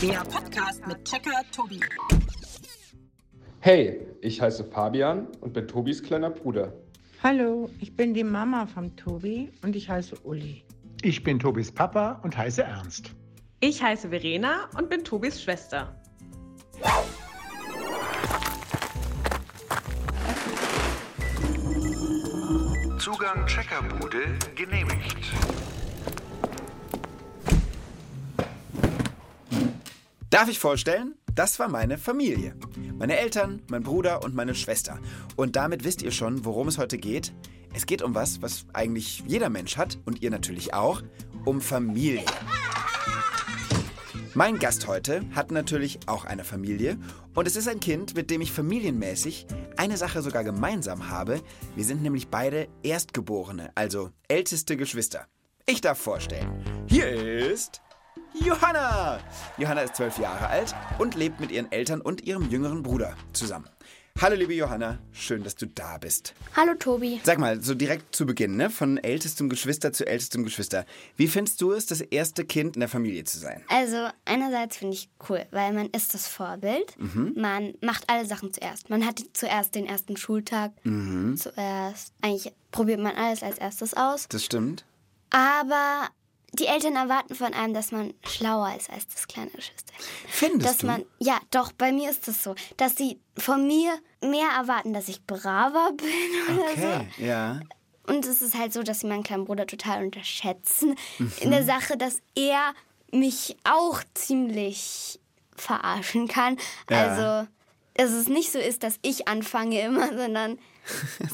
Der Podcast mit Checker Tobi. Hey, ich heiße Fabian und bin Tobis kleiner Bruder. Hallo, ich bin die Mama von Tobi und ich heiße Uli. Ich bin Tobis Papa und heiße Ernst. Ich heiße Verena und bin Tobis Schwester. Zugang Checkerbude genehmigt. Darf ich vorstellen? Das war meine Familie. Meine Eltern, mein Bruder und meine Schwester. Und damit wisst ihr schon, worum es heute geht. Es geht um was, was eigentlich jeder Mensch hat und ihr natürlich auch, um Familie. Mein Gast heute hat natürlich auch eine Familie und es ist ein Kind, mit dem ich familienmäßig eine Sache sogar gemeinsam habe. Wir sind nämlich beide Erstgeborene, also älteste Geschwister. Ich darf vorstellen, hier ist Johanna. Johanna ist zwölf Jahre alt und lebt mit ihren Eltern und ihrem jüngeren Bruder zusammen. Hallo liebe Johanna, schön, dass du da bist. Hallo Tobi. Sag mal, so direkt zu Beginn, ne? von ältestem Geschwister zu ältestem Geschwister. Wie findest du es, das erste Kind in der Familie zu sein? Also einerseits finde ich cool, weil man ist das Vorbild. Man macht alle Sachen zuerst. Man hat zuerst den ersten Schultag. Zuerst, eigentlich probiert man alles als erstes aus. Das stimmt. Aber die Eltern erwarten von einem, dass man schlauer ist als das kleine Geschwisterchen. Findest dass du? man, ja, doch, bei mir ist es so, dass sie von mir mehr erwarten, dass ich braver bin oder Okay, ja. so. Und es ist halt so, dass sie meinen kleinen Bruder total unterschätzen in Mhm. der Sache, dass er mich auch ziemlich verarschen kann. Ja. Also, dass es nicht so ist, dass ich anfange immer, sondern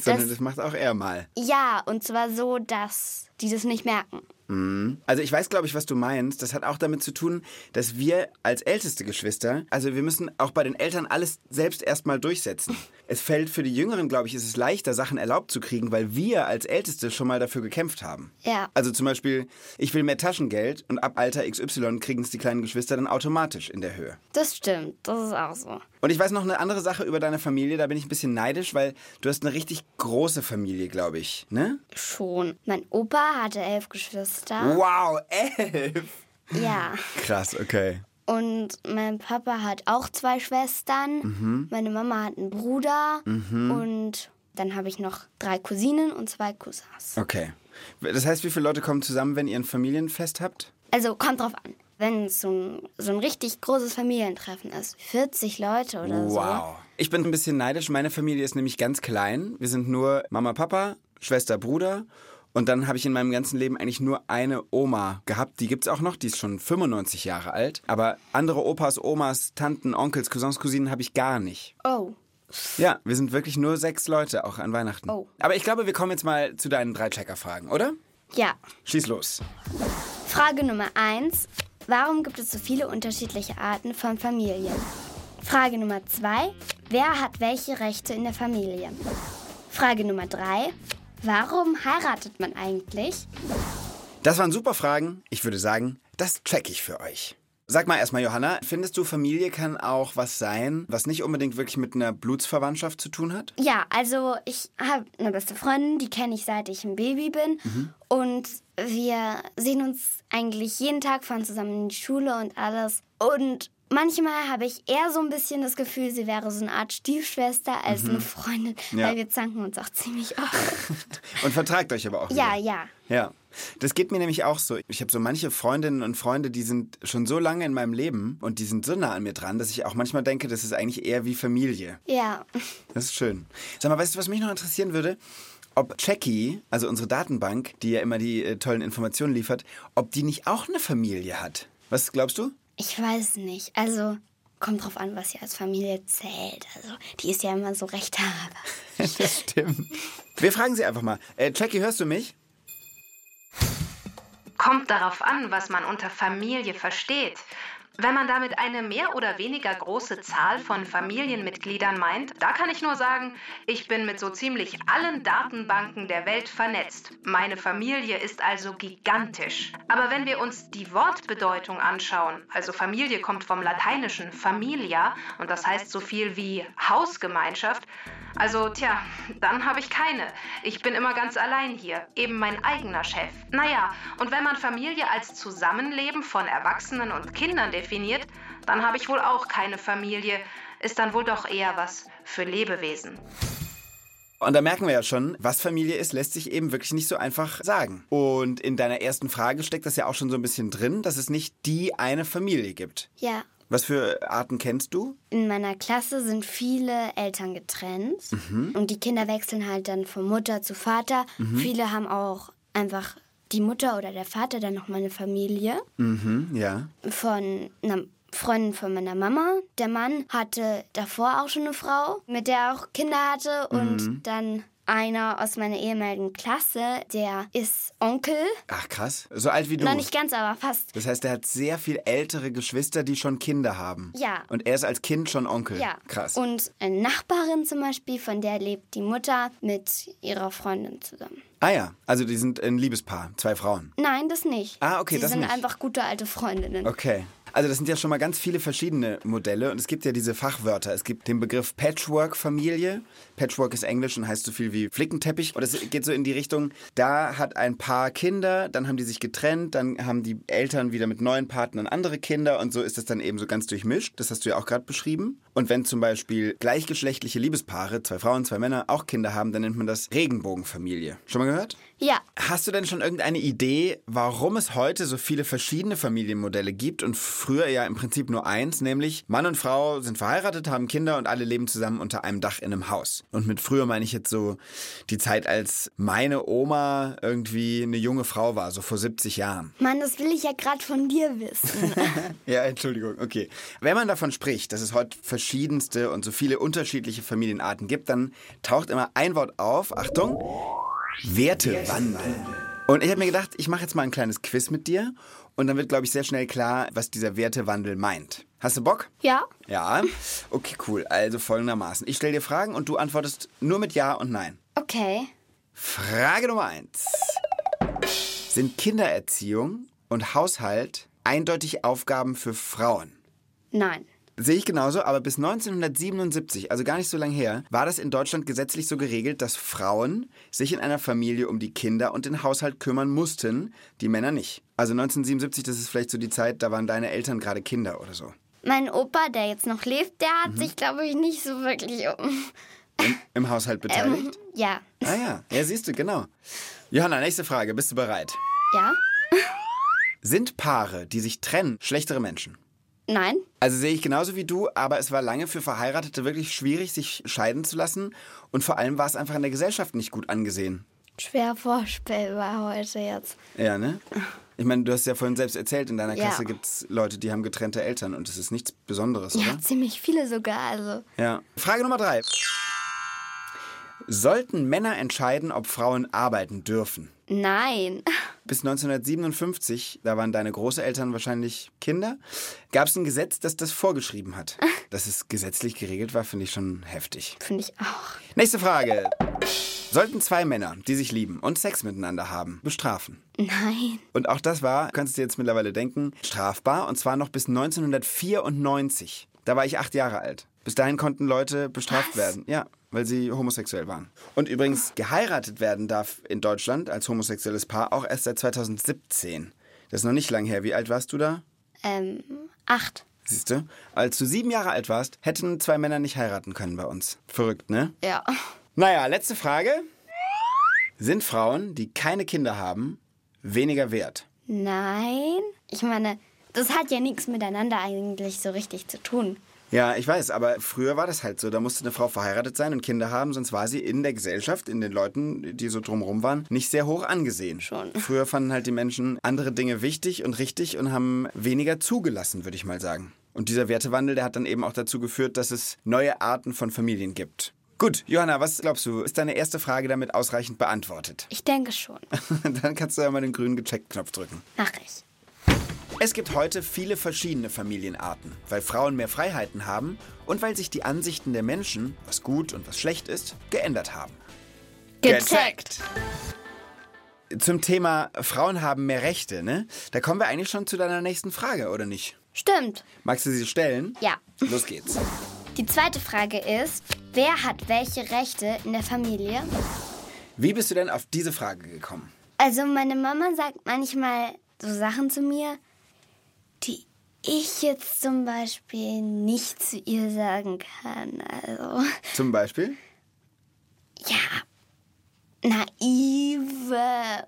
Sondern Das- das macht auch er mal. ja, und zwar so, dass die das nicht merken. Also ich weiß, glaube ich, was du meinst. Das hat auch damit zu tun, dass wir als älteste Geschwister, also wir müssen auch bei den Eltern alles selbst erstmal durchsetzen. Es fällt für die Jüngeren, glaube ich, ist es leichter, Sachen erlaubt zu kriegen, weil wir als Älteste schon mal dafür gekämpft haben. Ja. Also zum Beispiel, ich will mehr Taschengeld und ab Alter XY kriegen es die kleinen Geschwister dann automatisch in der Höhe. Das stimmt, das ist auch so. Und ich weiß noch eine andere Sache über deine Familie, da bin ich ein bisschen neidisch, weil du hast eine richtig große Familie, glaube ich, ne? Schon. Mein Opa hatte elf Geschwister. Wow, elf! Ja. Krass, okay. Und mein Papa hat auch zwei Schwestern. Mhm. Meine Mama hat einen Bruder. Und dann habe ich noch drei Cousinen und zwei Cousins. Okay. Das heißt, wie viele Leute kommen zusammen, wenn ihr ein Familienfest habt? Also kommt drauf an. Wenn es so ein, so ein richtig großes Familientreffen ist, 40 Leute oder so. Wow. Ich bin ein bisschen neidisch. Meine Familie ist nämlich ganz klein. Wir sind nur Mama, Papa, Schwester, Bruder. Und dann habe ich in meinem ganzen Leben eigentlich nur eine Oma gehabt. Die gibt's auch noch, die ist schon 95 Jahre alt. Aber andere Opas, Omas, Tanten, Onkels, Cousins, Cousinen habe ich gar nicht. Oh, Ja, wir sind wirklich nur sechs Leute, auch an Weihnachten. Oh. Aber ich glaube, wir kommen jetzt mal zu deinen drei Checker-Fragen, oder? ja. Schieß los. Frage Nummer 1. Warum gibt es so viele unterschiedliche Arten von Familien? Frage Nummer 2. Wer hat welche Rechte in der Familie? Frage Nummer 3. Warum heiratet man eigentlich? Das waren super Fragen. Ich würde sagen, das check ich für euch. Sag mal erstmal, Johanna, findest du, Familie kann auch was sein, was nicht unbedingt wirklich mit einer Blutsverwandtschaft zu tun hat? Ja, also ich habe eine beste Freundin, die kenne ich seit ich ein Baby bin. Und wir sehen uns eigentlich jeden Tag, fahren zusammen in die Schule und alles. Und manchmal habe ich eher so ein bisschen das Gefühl, sie wäre so eine Art Stiefschwester als eine Freundin, Ja. weil wir zanken uns auch ziemlich oft. Und vertragt euch aber auch. ja, wieder. ja. Ja. Das geht mir nämlich auch so. Ich habe so manche Freundinnen und Freunde, die sind schon so lange in meinem Leben und die sind so nah an mir dran, dass ich auch manchmal denke, das ist eigentlich eher wie Familie. Ja. Das ist schön. Sag mal, weißt du, was mich noch interessieren würde? Ob Jackie, also unsere Datenbank, die ja immer die äh, tollen Informationen liefert, ob die nicht auch eine Familie hat. Was glaubst du? Ich weiß nicht. Also kommt drauf an, was sie als Familie zählt. Also die ist ja immer so recht habe. das stimmt. Wir fragen sie einfach mal. Äh, Jackie, hörst du mich? Kommt darauf an, was man unter Familie versteht. Wenn man damit eine mehr oder weniger große Zahl von Familienmitgliedern meint, da kann ich nur sagen, ich bin mit so ziemlich allen Datenbanken der Welt vernetzt. Meine Familie ist also gigantisch. Aber wenn wir uns die Wortbedeutung anschauen, also Familie kommt vom lateinischen familia und das heißt so viel wie Hausgemeinschaft, also tja, dann habe ich keine. Ich bin immer ganz allein hier, eben mein eigener Chef. Naja, und wenn man Familie als Zusammenleben von Erwachsenen und Kindern definiert, definiert, dann habe ich wohl auch keine Familie. Ist dann wohl doch eher was für Lebewesen. Und da merken wir ja schon, was Familie ist, lässt sich eben wirklich nicht so einfach sagen. Und in deiner ersten Frage steckt das ja auch schon so ein bisschen drin, dass es nicht die eine Familie gibt. Ja. Was für Arten kennst du? In meiner Klasse sind viele Eltern getrennt und die Kinder wechseln halt dann von Mutter zu Vater. Viele haben auch einfach die Mutter oder der Vater dann nochmal eine Familie Mhm, ja. von einer Freundin von meiner Mama. Der Mann hatte davor auch schon eine Frau, mit der er auch Kinder hatte und dann einer aus meiner ehemaligen Klasse, der ist Onkel. Ach krass. So alt wie du. Noch nicht ganz, aber fast. Das heißt, er hat sehr viel ältere Geschwister, die schon Kinder haben. Ja. Und er ist als Kind schon Onkel. Ja. Krass. Und eine Nachbarin zum Beispiel, von der lebt die Mutter mit ihrer Freundin zusammen. ah ja, also die sind ein Liebespaar, zwei Frauen. Nein, das nicht. Ah, okay, Sie das sind nicht. einfach gute alte Freundinnen. Okay. Also das sind ja schon mal ganz viele verschiedene Modelle und es gibt ja diese Fachwörter. Es gibt den Begriff Patchwork-Familie. Patchwork ist Englisch und heißt so viel wie Flickenteppich. Und es geht so in die Richtung, da hat ein Paar Kinder, dann haben die sich getrennt, dann haben die Eltern wieder mit neuen Partnern andere Kinder und so ist das dann eben so ganz durchmischt. Das hast du ja auch gerade beschrieben. Und wenn zum Beispiel gleichgeschlechtliche Liebespaare, zwei Frauen, zwei Männer, auch Kinder haben, dann nennt man das Regenbogenfamilie. Schon mal gehört? Ja, Hast du denn schon irgendeine Idee, warum es heute so viele verschiedene Familienmodelle gibt und früher ja im Prinzip nur eins, nämlich Mann und Frau sind verheiratet, haben Kinder und alle leben zusammen unter einem Dach in einem Haus? Und mit früher meine ich jetzt so die Zeit, als meine Oma irgendwie eine junge Frau war, so vor 70 Jahren. Mann, das will ich ja gerade von dir wissen. Ja, Entschuldigung, okay. Wenn man davon spricht, dass es heute verschiedenste und so viele unterschiedliche Familienarten gibt, dann taucht immer ein Wort auf. Achtung. Wertewandel. Und ich habe mir gedacht, ich mache jetzt mal ein kleines Quiz mit dir und dann wird, glaube ich, sehr schnell klar, was dieser Wertewandel meint. Hast du Bock? ja? Ja. Okay, cool. Also folgendermaßen. Ich stelle dir Fragen und du antwortest nur mit Ja und Nein. Okay. Frage Nummer eins. Sind Kindererziehung und Haushalt eindeutig Aufgaben für Frauen? Nein. Sehe ich genauso, aber bis 1977, also gar nicht so lange her, war das in Deutschland gesetzlich so geregelt, dass Frauen sich in einer Familie um die Kinder und den Haushalt kümmern mussten, die Männer nicht. Also 1977, das ist vielleicht so die Zeit, da waren deine Eltern gerade Kinder oder so. Mein Opa, der jetzt noch lebt, der Mhm. hat sich, glaube ich, nicht so wirklich um. Im Haushalt beteiligt? Ja. Ah ja, ja, siehst du, genau. Johanna, nächste Frage, bist du bereit? Ja? Sind Paare, die sich trennen, schlechtere Menschen? Nein? Also sehe ich genauso wie du, aber es war lange für Verheiratete wirklich schwierig, sich scheiden zu lassen. Und vor allem war es einfach in der Gesellschaft nicht gut angesehen. Schwer vorstellbar heute jetzt. Ja, ne? Ich meine, du hast ja vorhin selbst erzählt, in deiner Ja. Klasse gibt es Leute, die haben getrennte Eltern und das ist nichts Besonderes, Ja, oder? ziemlich viele sogar, also. Ja. Frage Nummer drei. Sollten Männer entscheiden, ob Frauen arbeiten dürfen? Nein. Bis 1957, da waren deine Großeltern wahrscheinlich Kinder, gab es ein Gesetz, das das vorgeschrieben hat. Dass es gesetzlich geregelt war, finde ich schon heftig. Finde ich auch. Nächste Frage. Sollten zwei Männer, die sich lieben und Sex miteinander haben, bestrafen? Nein. Und auch das war, kannst du dir jetzt mittlerweile denken, strafbar und zwar noch bis 1994. Da war ich acht Jahre alt. Bis dahin konnten Leute bestraft Was? werden. Ja, weil sie homosexuell waren. Und übrigens, geheiratet werden darf in Deutschland als homosexuelles Paar auch erst seit 2017. Das ist noch nicht lang her. Wie alt warst du da? Ähm, acht. Siehst du? Als du sieben Jahre alt warst, hätten zwei Männer nicht heiraten können bei uns. Verrückt, ne? Ja. Naja, letzte Frage. Sind Frauen, die keine Kinder haben, weniger wert? Nein. Ich meine, das hat ja nichts miteinander eigentlich so richtig zu tun. Ja, ich weiß, aber früher war das halt so. Da musste eine Frau verheiratet sein und Kinder haben, sonst war sie in der Gesellschaft, in den Leuten, die so drumherum waren, nicht sehr hoch angesehen. Schon. Früher fanden halt die Menschen andere Dinge wichtig und richtig und haben weniger zugelassen, würde ich mal sagen. Und dieser Wertewandel, der hat dann eben auch dazu geführt, dass es neue Arten von Familien gibt. Gut, Johanna, was glaubst du? Ist deine erste Frage damit ausreichend beantwortet? Ich denke schon. dann kannst du ja mal den grünen Gecheckt-Knopf drücken. Mach ich. Es gibt heute viele verschiedene Familienarten, weil Frauen mehr Freiheiten haben und weil sich die Ansichten der Menschen, was gut und was schlecht ist, geändert haben. Gecheckt. Zum Thema Frauen haben mehr Rechte, ne? Da kommen wir eigentlich schon zu deiner nächsten Frage, oder nicht? Stimmt. Magst du sie stellen? Ja. Los geht's. Die zweite Frage ist, wer hat welche Rechte in der Familie? Wie bist du denn auf diese Frage gekommen? Also meine Mama sagt manchmal so Sachen zu mir, die ich jetzt zum Beispiel nicht zu ihr sagen kann. Also, Zum Beispiel? ja, naive,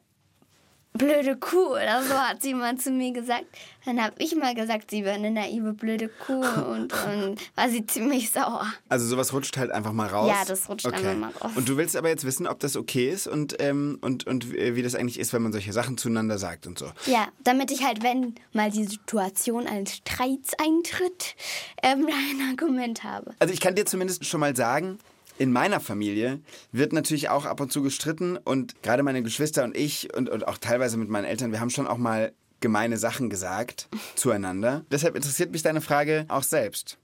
blöde Kuh oder so hat sie mal zu mir gesagt. Dann habe ich mal gesagt, sie wäre eine naive, blöde Kuh und dann war sie ziemlich sauer. Also sowas rutscht halt einfach mal raus. Ja, das rutscht einfach mal raus. Und du willst aber jetzt wissen, ob das okay ist und, ähm, und, und wie das eigentlich ist, wenn man solche Sachen zueinander sagt und so. Ja, damit ich halt, wenn mal die Situation eines Streits eintritt, ähm, ein Argument habe. Also ich kann dir zumindest schon mal sagen, in meiner Familie wird natürlich auch ab und zu gestritten und gerade meine Geschwister und ich und, und auch teilweise mit meinen Eltern, wir haben schon auch mal gemeine Sachen gesagt zueinander. Deshalb interessiert mich deine Frage auch selbst.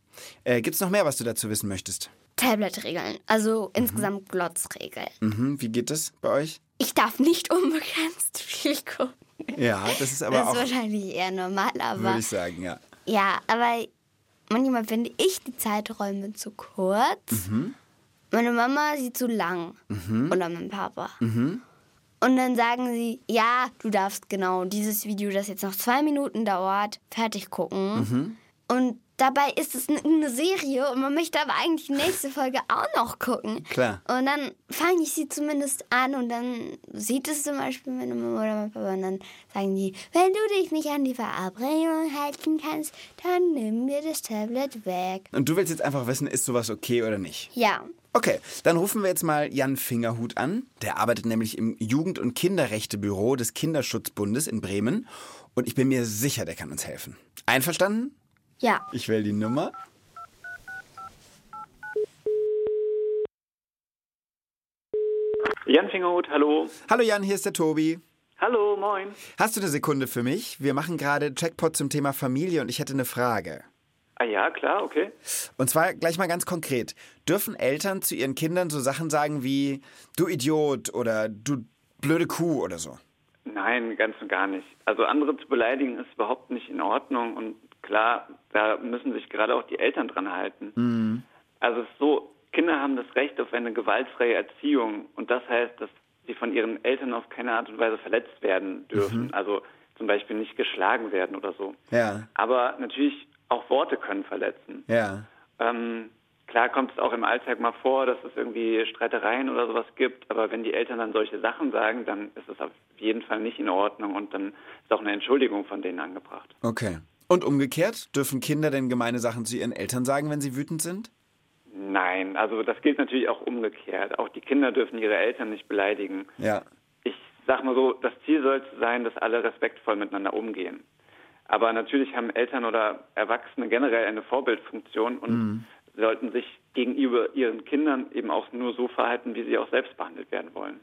Äh, Gibt es noch mehr, was du dazu wissen möchtest? Tablet-Regeln, also insgesamt Glotzregeln. Mhm, wie geht das bei euch? Ich darf nicht unbegrenzt viel gucken. Ja, das ist aber das ist auch, wahrscheinlich eher normal, aber würde ich sagen, ja. ja, aber manchmal finde ich die Zeiträume zu kurz. Mhm. Meine Mama sie zu lang oder mein Papa. Mhm. Und dann sagen sie, ja, du darfst genau dieses Video, das jetzt noch zwei Minuten dauert, fertig gucken. Mhm. Und dabei ist es eine Serie und man möchte aber eigentlich die nächste Folge auch noch gucken. Klar. Und dann fange ich sie zumindest an und dann sieht es zum Beispiel meine Mama oder mein Papa und dann sagen die, wenn du dich nicht an die Verabredung halten kannst, dann nimm mir das Tablet weg. Und du willst jetzt einfach wissen, ist sowas okay oder nicht? Ja, Okay, dann rufen wir jetzt mal Jan Fingerhut an. Der arbeitet nämlich im Jugend- und Kinderrechtebüro des Kinderschutzbundes in Bremen. Und ich bin mir sicher, der kann uns helfen. Einverstanden? ja. Ich wähle die Nummer. Jan Fingerhut, hallo. Hallo Jan, hier ist der Tobi. Hallo, moin. Hast du eine Sekunde für mich? Wir machen gerade Checkpot zum Thema Familie und ich hätte eine Frage. Ah ja, klar, okay. Und zwar gleich mal ganz konkret. Dürfen Eltern zu ihren Kindern so Sachen sagen wie du Idiot oder du blöde Kuh oder so? Nein, ganz und gar nicht. Also andere zu beleidigen ist überhaupt nicht in Ordnung und klar, da müssen sich gerade auch die Eltern dran halten. Also es ist so, Kinder haben das Recht auf eine gewaltfreie Erziehung und das heißt, dass sie von ihren Eltern auf keine Art und Weise verletzt werden dürfen. Also zum Beispiel nicht geschlagen werden oder so. Ja, Aber natürlich auch Worte können verletzen. ja. Ähm, klar kommt es auch im Alltag mal vor, dass es irgendwie Streitereien oder sowas gibt, aber wenn die Eltern dann solche Sachen sagen, dann ist es auf jeden Fall nicht in Ordnung und dann ist auch eine Entschuldigung von denen angebracht. Okay. Und umgekehrt, dürfen Kinder denn gemeine Sachen zu ihren Eltern sagen, wenn sie wütend sind? Nein, also das gilt natürlich auch umgekehrt. Auch die Kinder dürfen ihre Eltern nicht beleidigen. Ja. Ich sag mal so, das Ziel sollte sein, dass alle respektvoll miteinander umgehen. Aber natürlich haben Eltern oder Erwachsene generell eine Vorbildfunktion und sollten sich gegenüber ihren Kindern eben auch nur so verhalten, wie sie auch selbst behandelt werden wollen.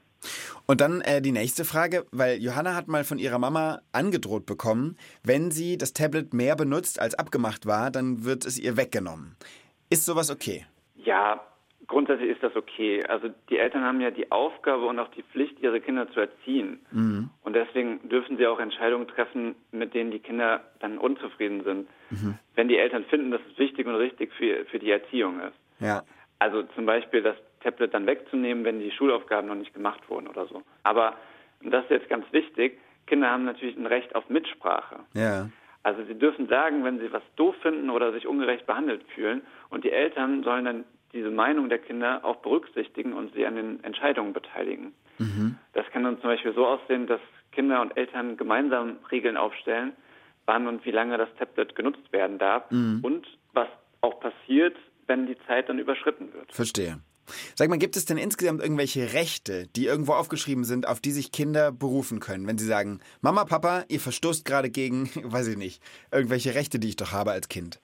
Und dann äh, die nächste Frage, weil Johanna hat mal von ihrer Mama angedroht bekommen, wenn sie das Tablet mehr benutzt, als abgemacht war, dann wird es ihr weggenommen. Ist sowas okay? Ja, grundsätzlich ist das okay. Also die Eltern haben ja die Aufgabe und auch die Pflicht, ihre Kinder zu erziehen. Deswegen dürfen sie auch Entscheidungen treffen, mit denen die Kinder dann unzufrieden sind. Wenn die Eltern finden, dass es wichtig und richtig für, für die Erziehung ist. Ja. Also zum Beispiel das Tablet dann wegzunehmen, wenn die Schulaufgaben noch nicht gemacht wurden oder so. Aber, und das ist jetzt ganz wichtig, Kinder haben natürlich ein Recht auf Mitsprache. Ja. Also sie dürfen sagen, wenn sie was doof finden oder sich ungerecht behandelt fühlen. Und die Eltern sollen dann diese Meinung der Kinder auch berücksichtigen und sie an den Entscheidungen beteiligen. Das kann dann zum Beispiel so aussehen, dass Kinder und Eltern gemeinsam Regeln aufstellen, wann und wie lange das Tablet genutzt werden darf und was auch passiert, wenn die Zeit dann überschritten wird. Verstehe. Sag mal, gibt es denn insgesamt irgendwelche Rechte, die irgendwo aufgeschrieben sind, auf die sich Kinder berufen können, wenn sie sagen, Mama, Papa, ihr verstoßt gerade gegen, weiß ich nicht, irgendwelche Rechte, die ich doch habe als Kind?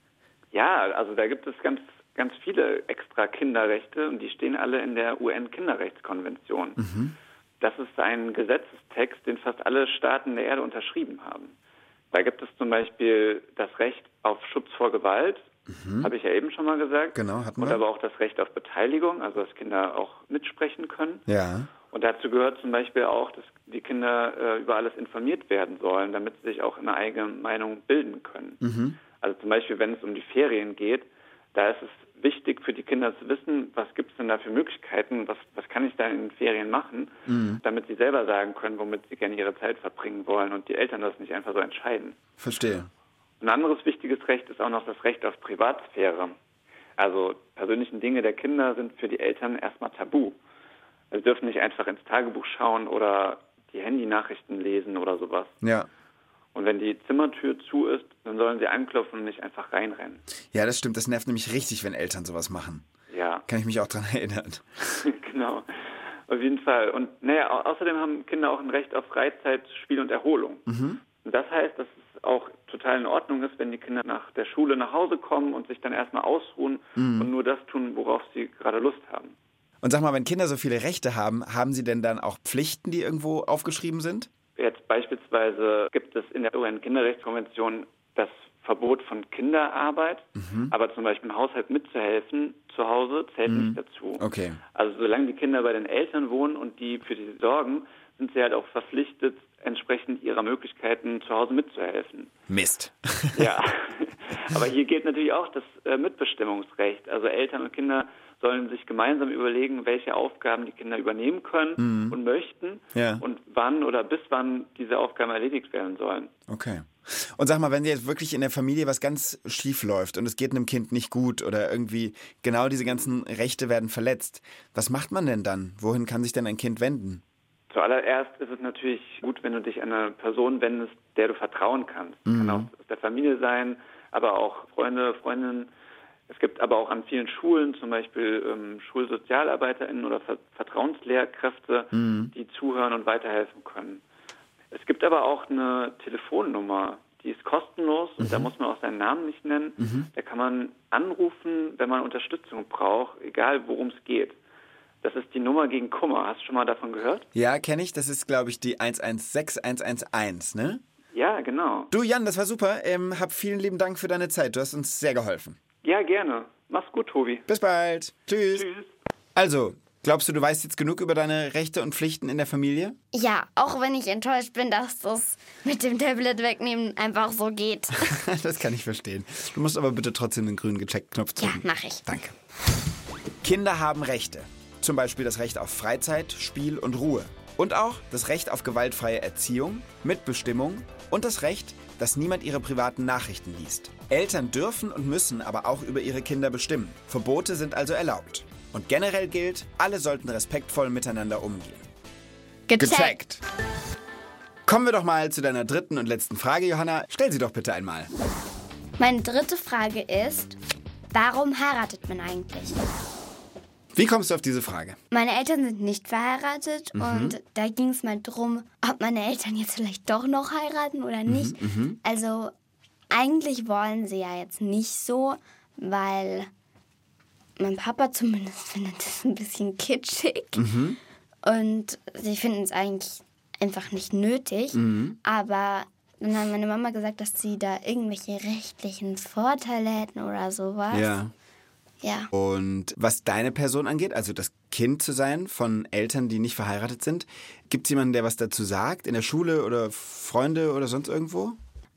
Ja, also da gibt es ganz, ganz viele extra Kinderrechte und die stehen alle in der UN-Kinderrechtskonvention. Das ist ein Gesetzestext, den fast alle Staaten der Erde unterschrieben haben. Da gibt es zum Beispiel das Recht auf Schutz vor Gewalt, habe ich ja eben schon mal gesagt. Genau, hatten Und wir. aber auch das Recht auf Beteiligung, also dass Kinder auch mitsprechen können. Ja. Und dazu gehört zum Beispiel auch, dass die Kinder äh, über alles informiert werden sollen, damit sie sich auch eine eigene Meinung bilden können. Mhm. Also zum Beispiel, wenn es um die Ferien geht, da ist es wichtig für die Kinder zu wissen, was gibt es denn da für Möglichkeiten, was, was kann ich da in den Ferien machen, Mhm. damit sie selber sagen können, womit sie gerne ihre Zeit verbringen wollen und die Eltern das nicht einfach so entscheiden. Verstehe. Ein anderes wichtiges Recht ist auch noch das Recht auf Privatsphäre. Also persönlichen Dinge der Kinder sind für die Eltern erstmal tabu. Sie dürfen nicht einfach ins Tagebuch schauen oder die Handynachrichten lesen oder sowas. Ja. Und wenn die Zimmertür zu ist, dann sollen sie anklopfen und nicht einfach reinrennen. Ja, das stimmt. Das nervt nämlich richtig, wenn Eltern sowas machen. Ja. Kann ich mich auch dran erinnern. genau. Auf jeden Fall. Und naja, au außerdem haben Kinder auch ein Recht auf Freizeit, Spiel und Erholung. Mhm. Und das heißt, dass es auch total in Ordnung ist, wenn die Kinder nach der Schule nach Hause kommen und sich dann erstmal ausruhen Mhm. und nur das tun, worauf sie gerade Lust haben. Und sag mal, wenn Kinder so viele Rechte haben, haben sie denn dann auch Pflichten, die irgendwo aufgeschrieben sind? Jetzt beispielsweise gibt es in der UN-Kinderrechtskonvention das Verbot von Kinderarbeit, Mhm. aber zum Beispiel im Haushalt mitzuhelfen zu Hause zählt Mhm. nicht dazu. Okay. Also solange die Kinder bei den Eltern wohnen und die für die sorgen, sind sie halt auch verpflichtet, entsprechend ihrer Möglichkeiten zu Hause mitzuhelfen. Mist. Ja, aber hier gilt natürlich auch das äh, Mitbestimmungsrecht. Also Eltern und Kinder sollen sich gemeinsam überlegen, welche Aufgaben die Kinder übernehmen können Mhm. und möchten Ja. und wann oder bis wann diese Aufgaben erledigt werden sollen. Okay. Und sag mal, wenn jetzt wirklich in der Familie was ganz schief läuft und es geht einem Kind nicht gut oder irgendwie genau diese ganzen Rechte werden verletzt, was macht man denn dann? Wohin kann sich denn ein Kind wenden? Zuallererst ist es natürlich gut, wenn du dich an eine Person wendest, der du vertrauen kannst. Mhm. Kann auch aus der Familie sein, aber auch Freunde, Freundinnen. Es gibt aber auch an vielen Schulen zum Beispiel ähm, SchulsozialarbeiterInnen oder Ver Vertrauenslehrkräfte, Mhm. die zuhören und weiterhelfen können. Es gibt aber auch eine Telefonnummer, die ist kostenlos und da muss man auch seinen Namen nicht nennen. Mhm. Da kann man anrufen, wenn man Unterstützung braucht, egal worum es geht. Das ist die Nummer gegen Kummer. Hast du schon mal davon gehört? Ja, kenne ich. Das ist, glaube ich, die 116111, ne? Ja, genau. Du, Jan, das war super. Ähm, hab vielen lieben Dank für deine Zeit. Du hast uns sehr geholfen. Ja, gerne. Mach's gut, Tobi. Bis bald. Tschüss. Tschüss. Also, glaubst du, du weißt jetzt genug über deine Rechte und Pflichten in der Familie? Ja, auch wenn ich enttäuscht bin, dass das mit dem Tablet wegnehmen einfach so geht. das kann ich verstehen. Du musst aber bitte trotzdem den grünen Gecheckt-Knopf ja, drücken. mach ich. Danke. Kinder haben Rechte. Zum Beispiel das Recht auf Freizeit, Spiel und Ruhe. Und auch das Recht auf gewaltfreie Erziehung, Mitbestimmung und das Recht, dass niemand ihre privaten Nachrichten liest. Eltern dürfen und müssen aber auch über ihre Kinder bestimmen. Verbote sind also erlaubt. Und generell gilt, alle sollten respektvoll miteinander umgehen. Gecheckt. Kommen wir doch mal zu deiner dritten und letzten Frage, Johanna. Stell sie doch bitte einmal. Meine dritte Frage ist, warum heiratet man eigentlich? Wie kommst du auf diese Frage? Meine Eltern sind nicht verheiratet Mhm. und da ging es mal drum, ob meine Eltern jetzt vielleicht doch noch heiraten oder nicht. mhm. Also eigentlich wollen sie ja jetzt nicht so, weil mein Papa zumindest findet es ein bisschen kitschig Mhm. und sie finden es eigentlich einfach nicht nötig. Mhm. Aber dann hat meine Mama gesagt, dass sie da irgendwelche rechtlichen Vorteile hätten oder sowas. Ja. Ja. Und was deine Person angeht, also das Kind zu sein von Eltern, die nicht verheiratet sind, gibt es jemanden, der was dazu sagt? In der Schule oder Freunde oder sonst irgendwo?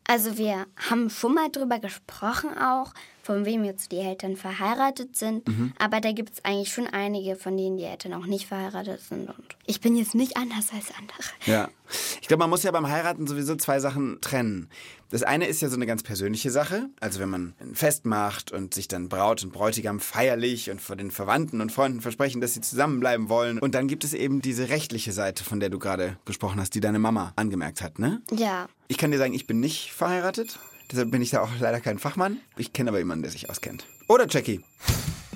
Also wir haben schon mal drüber gesprochen auch, von wem jetzt die Eltern verheiratet sind. Mhm. Aber da gibt es eigentlich schon einige, von denen die Eltern auch nicht verheiratet sind. Und ich bin jetzt nicht anders als andere. Ja. Ich glaube, man muss ja beim Heiraten sowieso zwei Sachen trennen. Das eine ist ja so eine ganz persönliche Sache. Also wenn man ein Fest macht und sich dann Braut und Bräutigam feierlich und vor den Verwandten und Freunden versprechen, dass sie zusammenbleiben wollen. Und dann gibt es eben diese rechtliche Seite, von der du gerade gesprochen hast, die deine Mama angemerkt hat, ne? Ja. Ich kann dir sagen, ich bin nicht verheiratet. Deshalb bin ich da auch leider kein Fachmann. Ich kenne aber jemanden, der sich auskennt. Oder Jackie?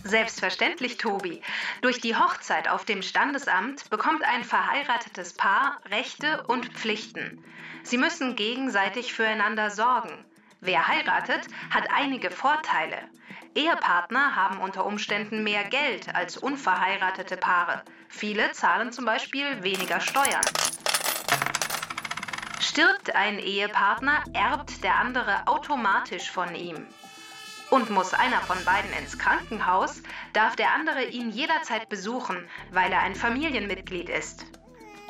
Selbstverständlich, Tobi. Durch die Hochzeit auf dem Standesamt bekommt ein verheiratetes Paar Rechte und Pflichten. Sie müssen gegenseitig füreinander sorgen. Wer heiratet, hat einige Vorteile. Ehepartner haben unter Umständen mehr Geld als unverheiratete Paare. Viele zahlen zum Beispiel weniger Steuern. Stirbt ein Ehepartner, erbt der andere automatisch von ihm. Und muss einer von beiden ins Krankenhaus, darf der andere ihn jederzeit besuchen, weil er ein Familienmitglied ist.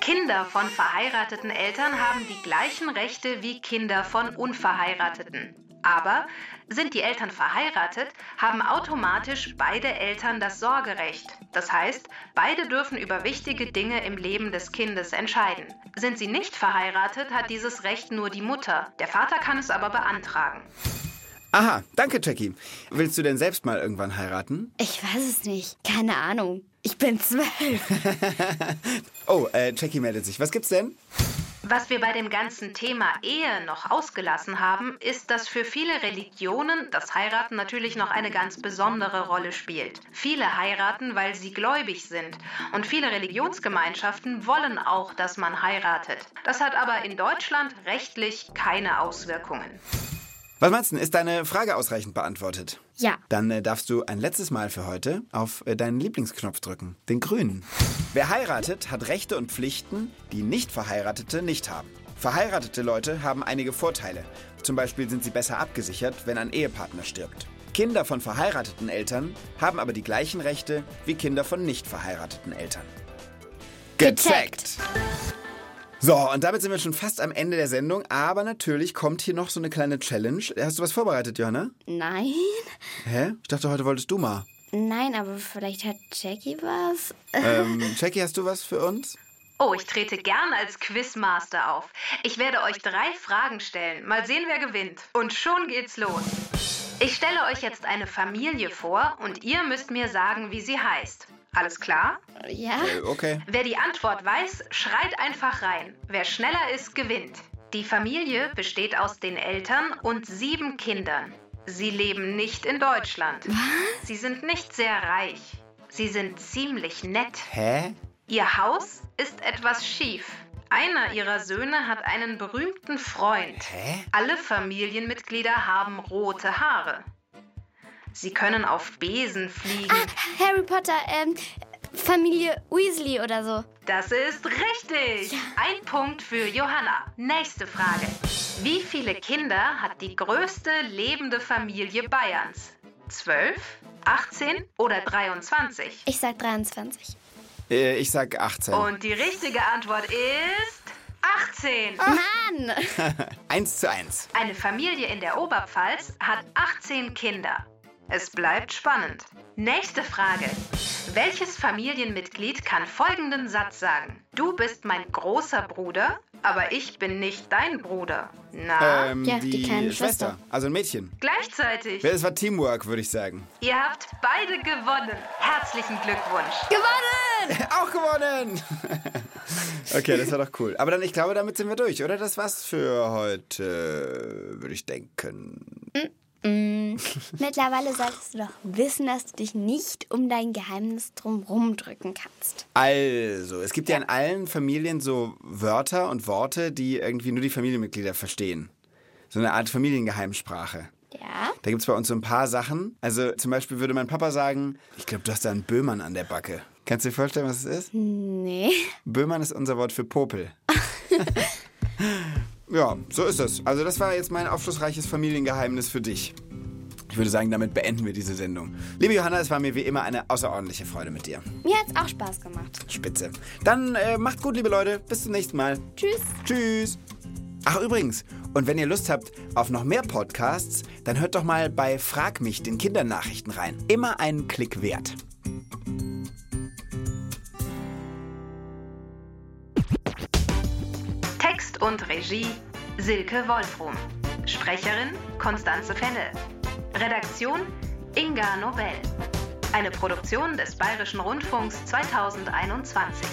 Kinder von verheirateten Eltern haben die gleichen Rechte wie Kinder von unverheirateten. Aber Sind die Eltern verheiratet, haben automatisch beide Eltern das Sorgerecht. Das heißt, beide dürfen über wichtige Dinge im Leben des Kindes entscheiden. Sind sie nicht verheiratet, hat dieses Recht nur die Mutter. Der Vater kann es aber beantragen. Aha, danke, Jackie. Willst du denn selbst mal irgendwann heiraten? Ich weiß es nicht. Keine Ahnung. Ich bin zwölf. oh, äh, Jackie meldet sich. Was gibt's denn? Was wir bei dem ganzen Thema Ehe noch ausgelassen haben, ist, dass für viele Religionen das Heiraten natürlich noch eine ganz besondere Rolle spielt. Viele heiraten, weil sie gläubig sind. Und viele Religionsgemeinschaften wollen auch, dass man heiratet. Das hat aber in Deutschland rechtlich keine Auswirkungen. Was meinst du, ist deine Frage ausreichend beantwortet? Ja. Dann äh, darfst du ein letztes Mal für heute auf äh, deinen Lieblingsknopf drücken, den grünen. Wer heiratet, hat Rechte und Pflichten, die nicht Verheiratete nicht haben. Verheiratete Leute haben einige Vorteile. Zum Beispiel sind sie besser abgesichert, wenn ein Ehepartner stirbt. Kinder von verheirateten Eltern haben aber die gleichen Rechte wie Kinder von nicht verheirateten Eltern. Gecheckt! So, und damit sind wir schon fast am Ende der Sendung. Aber natürlich kommt hier noch so eine kleine Challenge. Hast du was vorbereitet, Johanna? Nein. Hä? Ich dachte, heute wolltest du mal. Nein, aber vielleicht hat Jackie was. Ähm, Jackie, hast du was für uns? Oh, ich trete gern als Quizmaster auf. Ich werde euch drei Fragen stellen. Mal sehen, wer gewinnt. Und schon geht's los. Ich stelle euch jetzt eine Familie vor und ihr müsst mir sagen, wie sie heißt. Alles klar? Ja. Okay. Wer die Antwort weiß, schreit einfach rein. Wer schneller ist, gewinnt. Die Familie besteht aus den Eltern und sieben Kindern. Sie leben nicht in Deutschland. Was? Sie sind nicht sehr reich. Sie sind ziemlich nett. Hä? Ihr Haus ist etwas schief. Einer ihrer Söhne hat einen berühmten Freund. Hä? Alle Familienmitglieder haben rote Haare. Sie können auf Besen fliegen. Ah, Harry Potter, ähm, Familie Weasley oder so. Das ist richtig. Ein Punkt für Johanna. Nächste Frage. Wie viele Kinder hat die größte lebende Familie Bayerns? 12, 18 oder 23? Ich sag 23. Äh, ich sag 18. Und die richtige Antwort ist 18. Mann! 1 zu 1. Eine Familie in der Oberpfalz hat 18 Kinder. Es bleibt spannend. Nächste Frage. Welches Familienmitglied kann folgenden Satz sagen? Du bist mein großer Bruder, aber ich bin nicht dein Bruder. Na, Ähm, Ja, die, die kleine Schwester. Schwester. Also ein Mädchen. gleichzeitig. Es war Teamwork, würde ich sagen. Ihr habt beide gewonnen. Herzlichen Glückwunsch. Gewonnen! Auch gewonnen! okay, das war doch cool. Aber dann, ich glaube, damit sind wir durch, oder? Das war's für heute, würde ich denken. Mm, mittlerweile solltest du doch wissen, dass du dich nicht um dein Geheimnis drumherum drücken kannst. Also, es gibt ja in allen Familien so Wörter und Worte, die irgendwie nur die Familienmitglieder verstehen. So eine Art Familiengeheimsprache. Ja? Da gibt es bei uns so ein paar Sachen. Also zum Beispiel würde mein Papa sagen, ich glaube, du hast da einen Böhmann an der Backe. Kannst du dir vorstellen, was es ist? Nee. Böhmann ist unser Wort für Popel. ja, so ist es. Also das war jetzt mein aufschlussreiches Familiengeheimnis für dich. Ich würde sagen, damit beenden wir diese Sendung. Liebe Johanna, es war mir wie immer eine außerordentliche Freude mit dir. Mir hat's auch Spaß gemacht. Spitze. Dann äh, macht gut, liebe Leute. Bis zum nächsten Mal. Tschüss. Tschüss. Ach übrigens, und wenn ihr Lust habt auf noch mehr Podcasts, dann hört doch mal bei Frag mich, den Kindernachrichten rein. Immer einen Klick wert. Und Regie Silke Wolfrum. Sprecherin Konstanze Fennel. Redaktion Inga Nobel. Eine Produktion des Bayerischen Rundfunks 2021.